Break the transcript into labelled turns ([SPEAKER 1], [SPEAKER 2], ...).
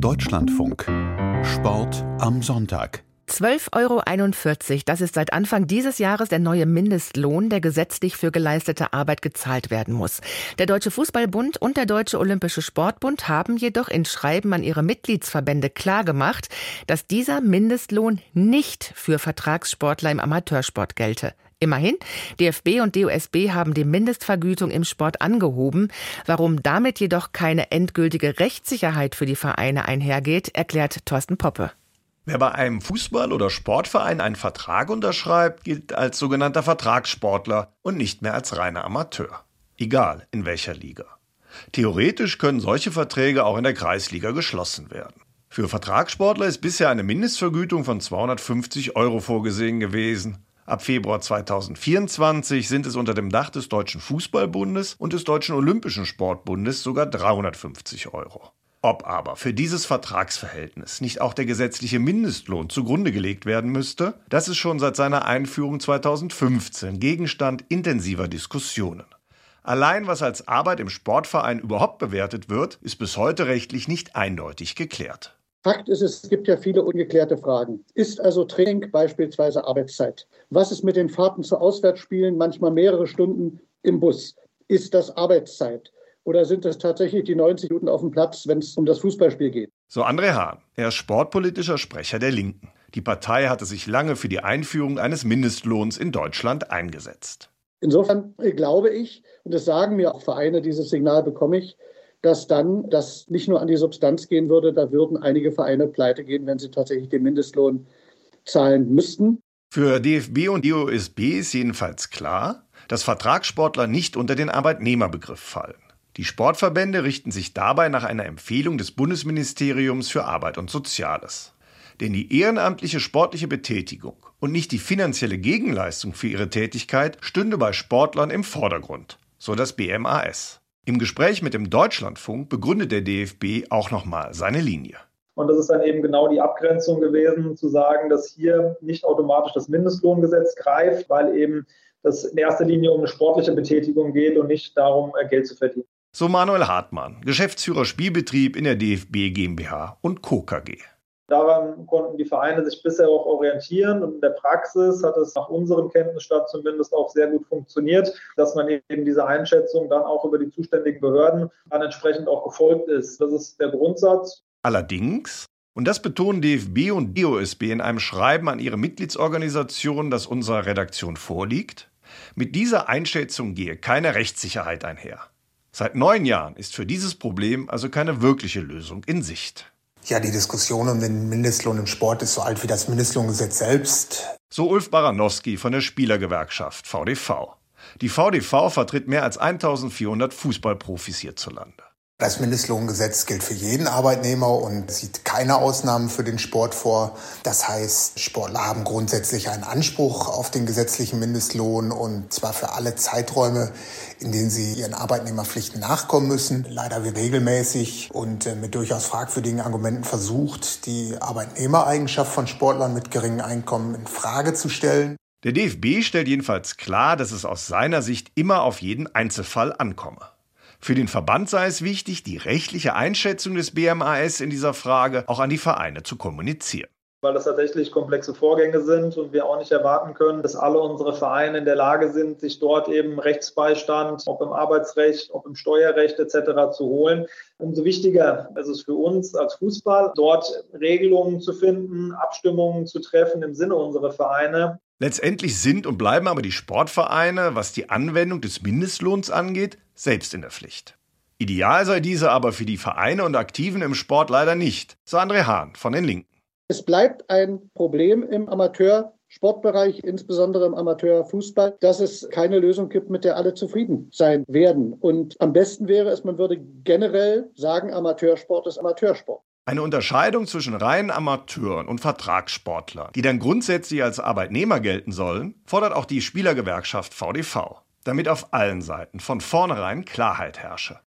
[SPEAKER 1] Deutschlandfunk. Sport am Sonntag.
[SPEAKER 2] 12,41 Euro, das ist seit Anfang dieses Jahres der neue Mindestlohn, der gesetzlich für geleistete Arbeit gezahlt werden muss. Der Deutsche Fußballbund und der Deutsche Olympische Sportbund haben jedoch in Schreiben an ihre Mitgliedsverbände klargemacht, dass dieser Mindestlohn nicht für Vertragssportler im Amateursport gelte. Immerhin, DFB und DOSB haben die Mindestvergütung im Sport angehoben. Warum damit jedoch keine endgültige Rechtssicherheit für die Vereine einhergeht, erklärt Thorsten Poppe.
[SPEAKER 3] Wer bei einem Fußball- oder Sportverein einen Vertrag unterschreibt, gilt als sogenannter Vertragssportler und nicht mehr als reiner Amateur. Egal in welcher Liga. Theoretisch können solche Verträge auch in der Kreisliga geschlossen werden. Für Vertragssportler ist bisher eine Mindestvergütung von 250 Euro vorgesehen gewesen. Ab Februar 2024 sind es unter dem Dach des Deutschen Fußballbundes und des Deutschen Olympischen Sportbundes sogar 350 Euro. Ob aber für dieses Vertragsverhältnis nicht auch der gesetzliche Mindestlohn zugrunde gelegt werden müsste, das ist schon seit seiner Einführung 2015 Gegenstand intensiver Diskussionen. Allein was als Arbeit im Sportverein überhaupt bewertet wird, ist bis heute rechtlich nicht eindeutig geklärt.
[SPEAKER 4] Fakt ist, es gibt ja viele ungeklärte Fragen. Ist also Training beispielsweise Arbeitszeit? Was ist mit den Fahrten zu Auswärtsspielen, manchmal mehrere Stunden im Bus? Ist das Arbeitszeit? Oder sind es tatsächlich die 90 Minuten auf dem Platz, wenn es um das Fußballspiel geht?
[SPEAKER 3] So André Hahn, er ist sportpolitischer Sprecher der Linken. Die Partei hatte sich lange für die Einführung eines Mindestlohns in Deutschland eingesetzt.
[SPEAKER 4] Insofern glaube ich, und das sagen mir auch Vereine, dieses Signal bekomme ich, dass dann das nicht nur an die Substanz gehen würde, da würden einige Vereine pleite gehen, wenn sie tatsächlich den Mindestlohn zahlen müssten.
[SPEAKER 3] Für DFB und DOSB ist jedenfalls klar, dass Vertragssportler nicht unter den Arbeitnehmerbegriff fallen. Die Sportverbände richten sich dabei nach einer Empfehlung des Bundesministeriums für Arbeit und Soziales. Denn die ehrenamtliche sportliche Betätigung und nicht die finanzielle Gegenleistung für ihre Tätigkeit stünde bei Sportlern im Vordergrund, so das BMAS. Im Gespräch mit dem Deutschlandfunk begründet der DFB auch nochmal seine Linie.
[SPEAKER 5] Und das ist dann eben genau die Abgrenzung gewesen, zu sagen, dass hier nicht automatisch das Mindestlohngesetz greift, weil eben das in erster Linie um eine sportliche Betätigung geht und nicht darum, äh, Geld zu verdienen.
[SPEAKER 3] So Manuel Hartmann, Geschäftsführer Spielbetrieb in der DFB GmbH und Co. KG.
[SPEAKER 5] Daran konnten die Vereine sich bisher auch orientieren und in der Praxis hat es nach unserem Kenntnisstand zumindest auch sehr gut funktioniert, dass man eben diese Einschätzung dann auch über die zuständigen Behörden dann entsprechend auch gefolgt ist. Das ist der Grundsatz.
[SPEAKER 3] Allerdings, und das betonen DFB und DOSB in einem Schreiben an ihre Mitgliedsorganisation, das unserer Redaktion vorliegt, mit dieser Einschätzung gehe keine Rechtssicherheit einher. Seit neun Jahren ist für dieses Problem also keine wirkliche Lösung in Sicht.
[SPEAKER 6] Ja, die Diskussion um den Mindestlohn im Sport ist so alt wie das Mindestlohngesetz selbst.
[SPEAKER 3] So Ulf Baranowski von der Spielergewerkschaft VDV. Die VDV vertritt mehr als 1400 Fußballprofis hierzulande.
[SPEAKER 6] Das Mindestlohngesetz gilt für jeden Arbeitnehmer und sieht keine Ausnahmen für den Sport vor. Das heißt, Sportler haben grundsätzlich einen Anspruch auf den gesetzlichen Mindestlohn und zwar für alle Zeiträume, in denen sie ihren Arbeitnehmerpflichten nachkommen müssen. Leider wie regelmäßig und äh, mit durchaus fragwürdigen Argumenten versucht, die Arbeitnehmereigenschaft von Sportlern mit geringem Einkommen in Frage zu stellen.
[SPEAKER 3] Der DFB stellt jedenfalls klar, dass es aus seiner Sicht immer auf jeden Einzelfall ankomme. Für den Verband sei es wichtig, die rechtliche Einschätzung des BMAS in dieser Frage auch an die Vereine zu kommunizieren
[SPEAKER 5] weil das tatsächlich komplexe Vorgänge sind und wir auch nicht erwarten können, dass alle unsere Vereine in der Lage sind, sich dort eben Rechtsbeistand, ob im Arbeitsrecht, ob im Steuerrecht etc. zu holen. Umso wichtiger ist es für uns als Fußball, dort Regelungen zu finden, Abstimmungen zu treffen im Sinne unserer Vereine.
[SPEAKER 3] Letztendlich sind und bleiben aber die Sportvereine, was die Anwendung des Mindestlohns angeht, selbst in der Pflicht. Ideal sei diese aber für die Vereine und Aktiven im Sport leider nicht, so André Hahn von den Linken.
[SPEAKER 4] Es bleibt ein Problem im Amateursportbereich, insbesondere im Amateurfußball, dass es keine Lösung gibt, mit der alle zufrieden sein werden. Und am besten wäre es, man würde generell sagen, Amateursport ist Amateursport.
[SPEAKER 3] Eine Unterscheidung zwischen reinen Amateuren und Vertragssportlern, die dann grundsätzlich als Arbeitnehmer gelten sollen, fordert auch die Spielergewerkschaft VDV damit auf allen Seiten von vornherein Klarheit herrsche.